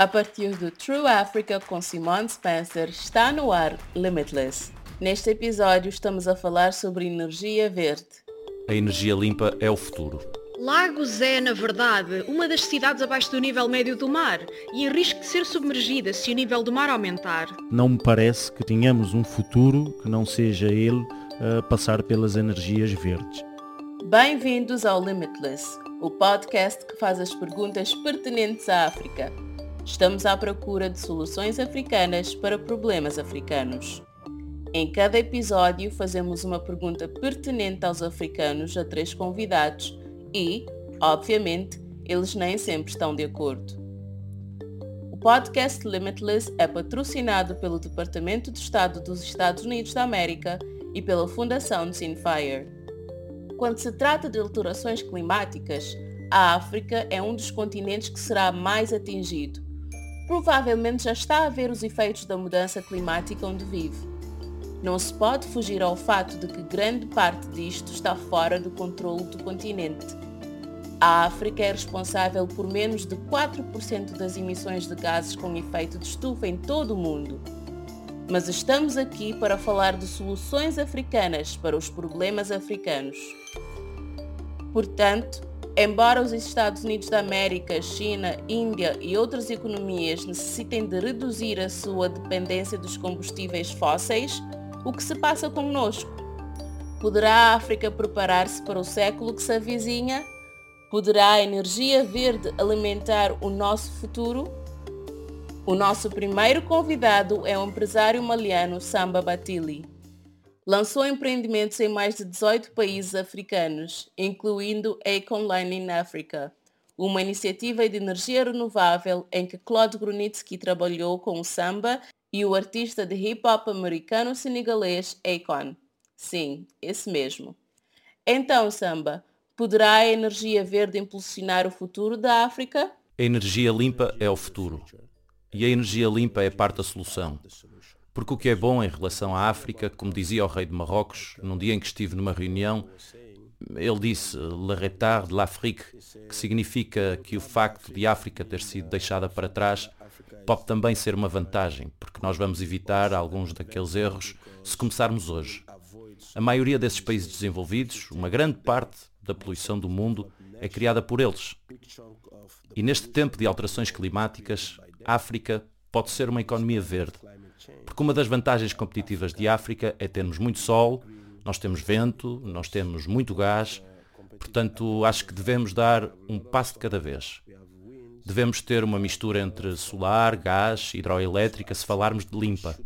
A partir do True Africa com Simone Spencer está no ar Limitless. Neste episódio estamos a falar sobre energia verde. A energia limpa é o futuro. Lagos é, na verdade, uma das cidades abaixo do nível médio do mar e em risco de ser submergida se o nível do mar aumentar. Não me parece que tenhamos um futuro que não seja ele a passar pelas energias verdes. Bem-vindos ao Limitless, o podcast que faz as perguntas pertinentes à África. Estamos à procura de soluções africanas para problemas africanos. Em cada episódio fazemos uma pergunta pertinente aos africanos a três convidados e, obviamente, eles nem sempre estão de acordo. O podcast Limitless é patrocinado pelo Departamento de Estado dos Estados Unidos da América e pela Fundação Zinfire. Quando se trata de alterações climáticas, a África é um dos continentes que será mais atingido provavelmente já está a ver os efeitos da mudança climática onde vive. Não se pode fugir ao fato de que grande parte disto está fora do controle do continente. A África é responsável por menos de 4% das emissões de gases com efeito de estufa em todo o mundo. Mas estamos aqui para falar de soluções africanas para os problemas africanos. Portanto, Embora os Estados Unidos da América, China, Índia e outras economias necessitem de reduzir a sua dependência dos combustíveis fósseis, o que se passa conosco? Poderá a África preparar-se para o século que se avizinha? Poderá a energia verde alimentar o nosso futuro? O nosso primeiro convidado é o empresário maliano Samba Batili lançou empreendimentos em mais de 18 países africanos, incluindo Acon Line in Africa, uma iniciativa de energia renovável em que Claude Grunitsky trabalhou com o samba e o artista de hip-hop americano-senegalês Akon. Sim, esse mesmo. Então, Samba, poderá a energia verde impulsionar o futuro da África? A energia limpa é o futuro. E a energia limpa é parte da solução. Porque o que é bom em relação à África, como dizia o rei de Marrocos, num dia em que estive numa reunião, ele disse Le retard de l'Afrique, que significa que o facto de África ter sido deixada para trás pode também ser uma vantagem, porque nós vamos evitar alguns daqueles erros se começarmos hoje. A maioria desses países desenvolvidos, uma grande parte da poluição do mundo, é criada por eles. E neste tempo de alterações climáticas, a África pode ser uma economia verde porque uma das vantagens competitivas de África é termos muito sol, nós temos vento, nós temos muito gás, portanto acho que devemos dar um passo de cada vez. Devemos ter uma mistura entre solar, gás, hidroelétrica, se falarmos de limpa.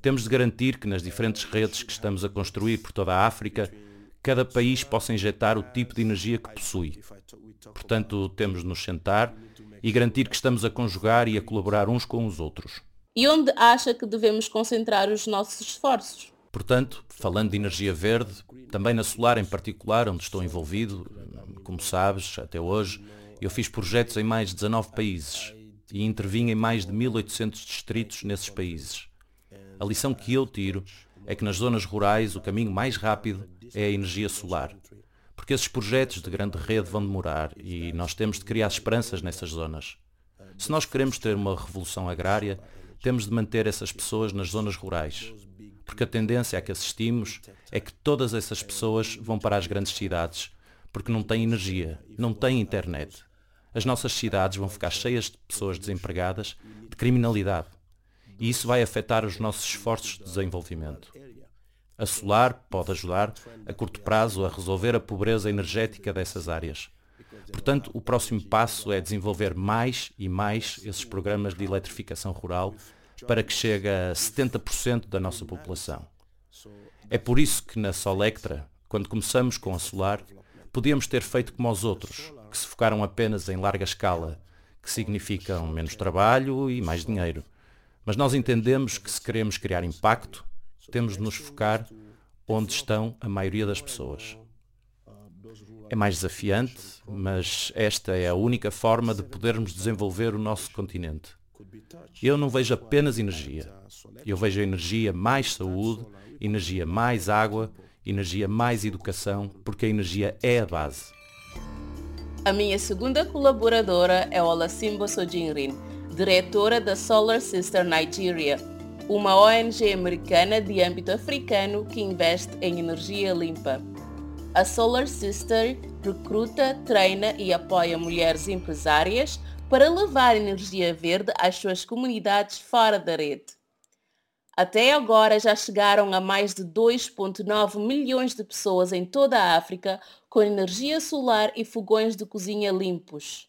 Temos de garantir que nas diferentes redes que estamos a construir por toda a África, cada país possa injetar o tipo de energia que possui. Portanto, temos de nos sentar e garantir que estamos a conjugar e a colaborar uns com os outros e onde acha que devemos concentrar os nossos esforços. Portanto, falando de energia verde, também na solar em particular, onde estou envolvido, como sabes, até hoje, eu fiz projetos em mais de 19 países e intervim em mais de 1800 distritos nesses países. A lição que eu tiro é que nas zonas rurais o caminho mais rápido é a energia solar, porque esses projetos de grande rede vão demorar e nós temos de criar esperanças nessas zonas. Se nós queremos ter uma revolução agrária, temos de manter essas pessoas nas zonas rurais, porque a tendência a que assistimos é que todas essas pessoas vão para as grandes cidades, porque não têm energia, não têm internet. As nossas cidades vão ficar cheias de pessoas desempregadas, de criminalidade. E isso vai afetar os nossos esforços de desenvolvimento. A solar pode ajudar, a curto prazo, a resolver a pobreza energética dessas áreas. Portanto, o próximo passo é desenvolver mais e mais esses programas de eletrificação rural para que chegue a 70% da nossa população. É por isso que na Solectra, quando começamos com a solar, podíamos ter feito como os outros, que se focaram apenas em larga escala, que significam menos trabalho e mais dinheiro. Mas nós entendemos que se queremos criar impacto, temos de nos focar onde estão a maioria das pessoas. É mais desafiante, mas esta é a única forma de podermos desenvolver o nosso continente. Eu não vejo apenas energia. Eu vejo energia mais saúde, energia mais água, energia mais educação, porque a energia é a base. A minha segunda colaboradora é Olasimbo Sojinrin, diretora da Solar Sister Nigeria, uma ONG americana de âmbito africano que investe em energia limpa. A Solar Sister recruta, treina e apoia mulheres empresárias para levar energia verde às suas comunidades fora da rede. Até agora já chegaram a mais de 2,9 milhões de pessoas em toda a África com energia solar e fogões de cozinha limpos.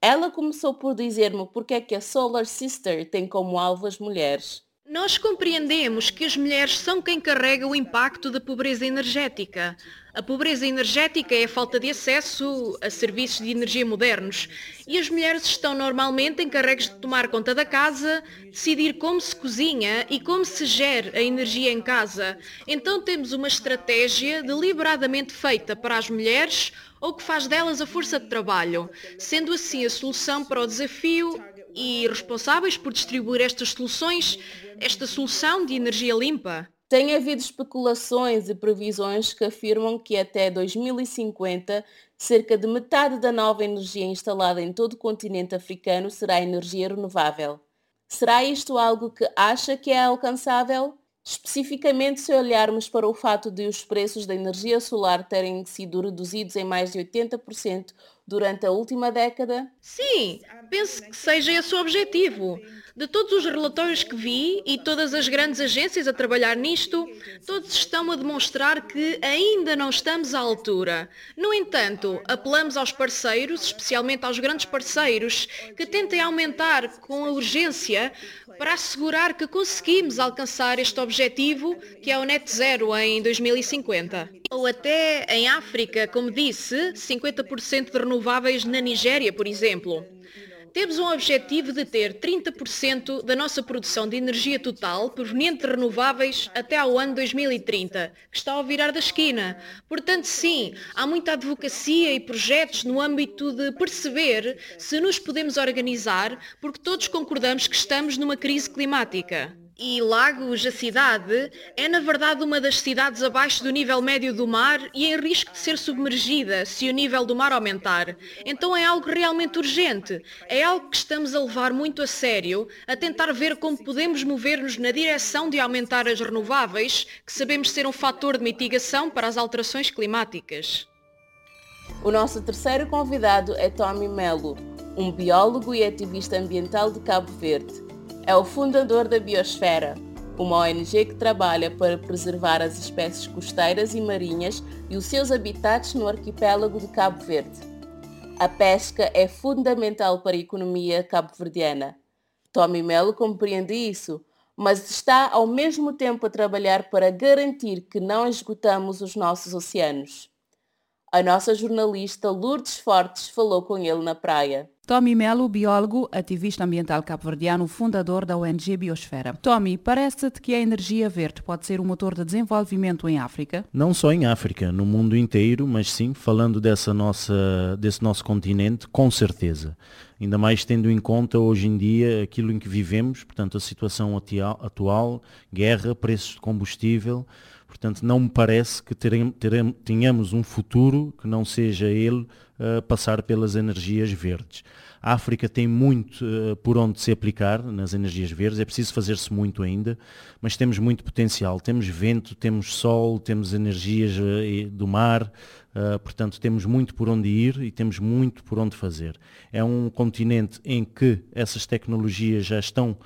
Ela começou por dizer-me porque é que a Solar Sister tem como alvo as mulheres. Nós compreendemos que as mulheres são quem carrega o impacto da pobreza energética. A pobreza energética é a falta de acesso a serviços de energia modernos e as mulheres estão normalmente encarregues de tomar conta da casa, decidir como se cozinha e como se gera a energia em casa. Então temos uma estratégia deliberadamente feita para as mulheres ou que faz delas a força de trabalho, sendo assim a solução para o desafio e responsáveis por distribuir estas soluções, esta solução de energia limpa? Tem havido especulações e previsões que afirmam que até 2050 cerca de metade da nova energia instalada em todo o continente africano será energia renovável. Será isto algo que acha que é alcançável? Especificamente se olharmos para o fato de os preços da energia solar terem sido reduzidos em mais de 80% durante a última década? Sim, penso que seja esse o objetivo. De todos os relatórios que vi e todas as grandes agências a trabalhar nisto, todos estão a demonstrar que ainda não estamos à altura. No entanto, apelamos aos parceiros, especialmente aos grandes parceiros, que tentem aumentar com urgência para assegurar que conseguimos alcançar este objetivo, que é o net zero em 2050. Ou até em África, como disse, 50% de renováveis na Nigéria, por exemplo. Temos um objetivo de ter 30% da nossa produção de energia total proveniente de renováveis até ao ano 2030, que está ao virar da esquina. Portanto, sim, há muita advocacia e projetos no âmbito de perceber se nos podemos organizar, porque todos concordamos que estamos numa crise climática. E Lagos, a cidade, é na verdade uma das cidades abaixo do nível médio do mar e em risco de ser submergida se o nível do mar aumentar. Então é algo realmente urgente. É algo que estamos a levar muito a sério, a tentar ver como podemos mover-nos na direção de aumentar as renováveis, que sabemos ser um fator de mitigação para as alterações climáticas. O nosso terceiro convidado é Tommy Melo, um biólogo e ativista ambiental de Cabo Verde. É o fundador da Biosfera, uma ONG que trabalha para preservar as espécies costeiras e marinhas e os seus habitats no arquipélago de Cabo Verde. A pesca é fundamental para a economia cabo-verdiana. Tommy Melo compreende isso, mas está ao mesmo tempo a trabalhar para garantir que não esgotamos os nossos oceanos. A nossa jornalista Lourdes Fortes falou com ele na praia. Tommy Melo, biólogo, ativista ambiental cabo-verdiano, fundador da ONG Biosfera. Tommy, parece-te que a energia verde pode ser um motor de desenvolvimento em África? Não só em África, no mundo inteiro, mas sim, falando dessa nossa, desse nosso continente, com certeza. Ainda mais tendo em conta hoje em dia aquilo em que vivemos, portanto a situação atual, guerra, preços de combustível, Portanto, não me parece que tenhamos um futuro que não seja ele uh, passar pelas energias verdes. A África tem muito uh, por onde se aplicar nas energias verdes, é preciso fazer-se muito ainda, mas temos muito potencial. Temos vento, temos sol, temos energias uh, do mar, portanto, temos muito por onde ir e temos muito por onde fazer. É um continente em que essas tecnologias já estão,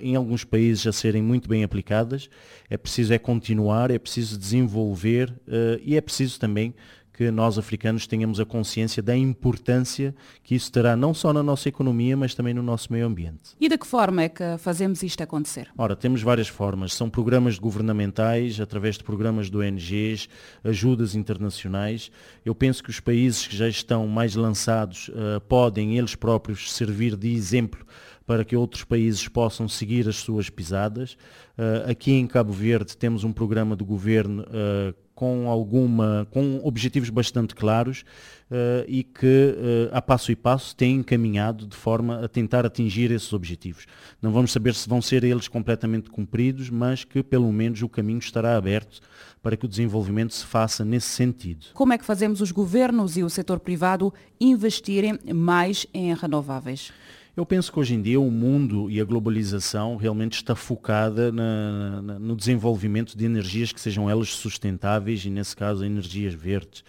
em alguns países, a serem muito bem aplicadas. É preciso é continuar, é preciso desenvolver e é preciso também que nós africanos tenhamos a consciência da importância que isso terá não só na nossa economia, mas também no nosso meio ambiente. E de que forma é que fazemos isto acontecer? Ora, temos várias formas. São programas governamentais, através de programas de ONGs, ajudas internacionais. Eu penso que os países que já estão mais lançados uh, podem eles próprios servir de exemplo para que outros países possam seguir as suas pisadas. Uh, aqui em Cabo Verde temos um programa do governo uh, com alguma, com objetivos bastante claros uh, e que a passo e passo tem encaminhado de forma a tentar atingir esses objetivos. Não vamos saber se vão ser eles completamente cumpridos, mas que pelo menos o caminho estará aberto para que o desenvolvimento se faça nesse sentido. Como é que fazemos os governos e o setor privado investirem mais em renováveis? Eu penso que hoje em dia o mundo e a globalização realmente está focada na, na, no desenvolvimento de energias que sejam elas sustentáveis e, nesse caso, energias verdes.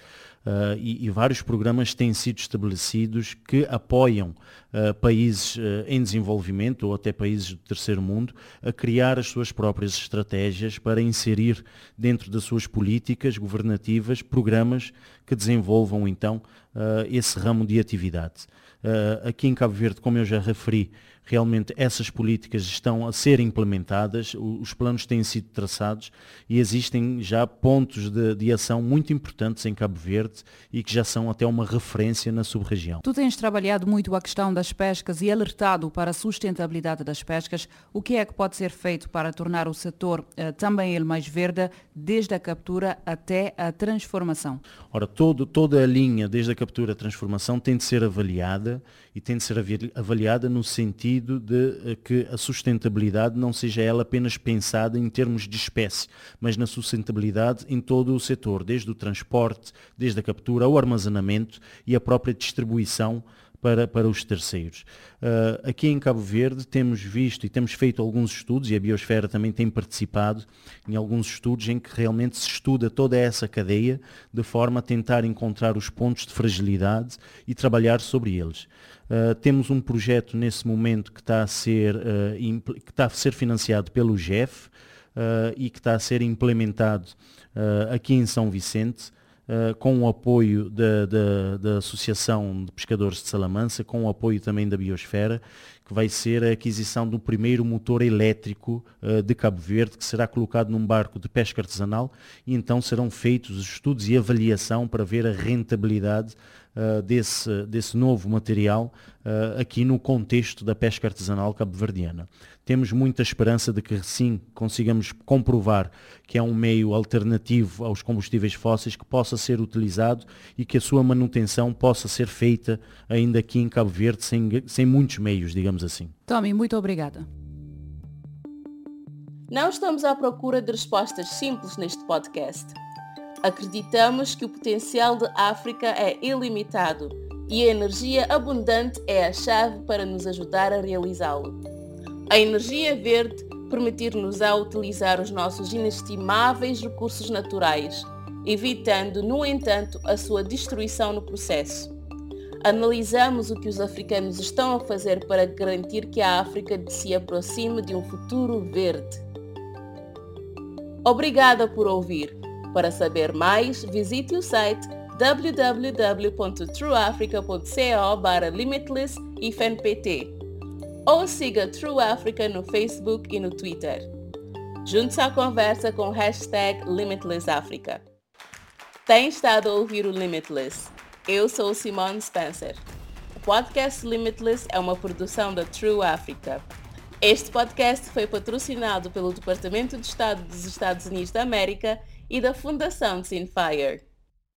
Uh, e, e, vários programas têm sido estabelecidos que apoiam uh, países uh, em desenvolvimento ou até países do terceiro mundo a criar as suas próprias estratégias para inserir dentro das suas políticas governativas programas que desenvolvam então esse ramo de atividade. aqui em Cabo Verde, como eu já referi, realmente essas políticas estão a ser implementadas, os planos têm sido traçados e existem já pontos de, de ação muito importantes em Cabo Verde e que já são até uma referência na sub-região. Tu tens trabalhado muito a questão das pescas e alertado para a sustentabilidade das pescas. O que é que pode ser feito para tornar o setor uh, também ele mais verde, desde a captura até a transformação? Ora, todo, toda a linha, desde a captura à transformação, tem de ser avaliada e tem de ser avaliada no sentido sentido de eh, que a sustentabilidade não seja ela apenas pensada em termos de espécie, mas na sustentabilidade em todo o setor, desde o transporte, desde a captura ao armazenamento e a própria distribuição para, para os terceiros. Uh, aqui em Cabo Verde temos visto e temos feito alguns estudos, e a Biosfera também tem participado em alguns estudos em que realmente se estuda toda essa cadeia de forma a tentar encontrar os pontos de fragilidade e trabalhar sobre eles. Uh, temos um projeto nesse momento que está a ser, uh, que está a ser financiado pelo GEF e que está a ser implementado aqui em São Vicente, com o apoio da, da, da, Associação de Pescadores de Salamanca, com o apoio também da Biosfera, que vai ser a aquisição do primeiro motor elétrico de Cabo Verde, que será colocado num barco de pesca artesanal e então serão feitos os estudos e avaliação para ver a rentabilidade uh, desse, desse novo material uh, aqui no contexto da pesca artesanal cabo-verdiana. Temos muita esperança de que sim consigamos comprovar que é um meio alternativo aos combustíveis fósseis que possa ser utilizado e que a sua manutenção possa ser feita ainda aqui em Cabo Verde sem, sem muitos meios, digamos assim. Tommy, muito obrigada. Não estamos à procura de respostas simples neste podcast. Acreditamos que o potencial de África é ilimitado e a energia abundante é a chave para nos ajudar a realizá-lo. A energia verde permitir-nos a utilizar os nossos inestimáveis recursos naturais, evitando, no entanto, a sua destruição no processo. Analisamos o que os africanos estão a fazer para garantir que a África se aproxime de um futuro verde. Obrigada por ouvir. Para saber mais, visite o site www.trueafrica.co limitless ou siga True Africa no Facebook e no Twitter. Junte-se à conversa com o hashtag LimitlessAfrica. Tem estado a ouvir o Limitless. Eu sou Simone Spencer. O podcast Limitless é uma produção da True Africa. Este podcast foi patrocinado pelo Departamento de Estado dos Estados Unidos da América e da Fundação Sinfire.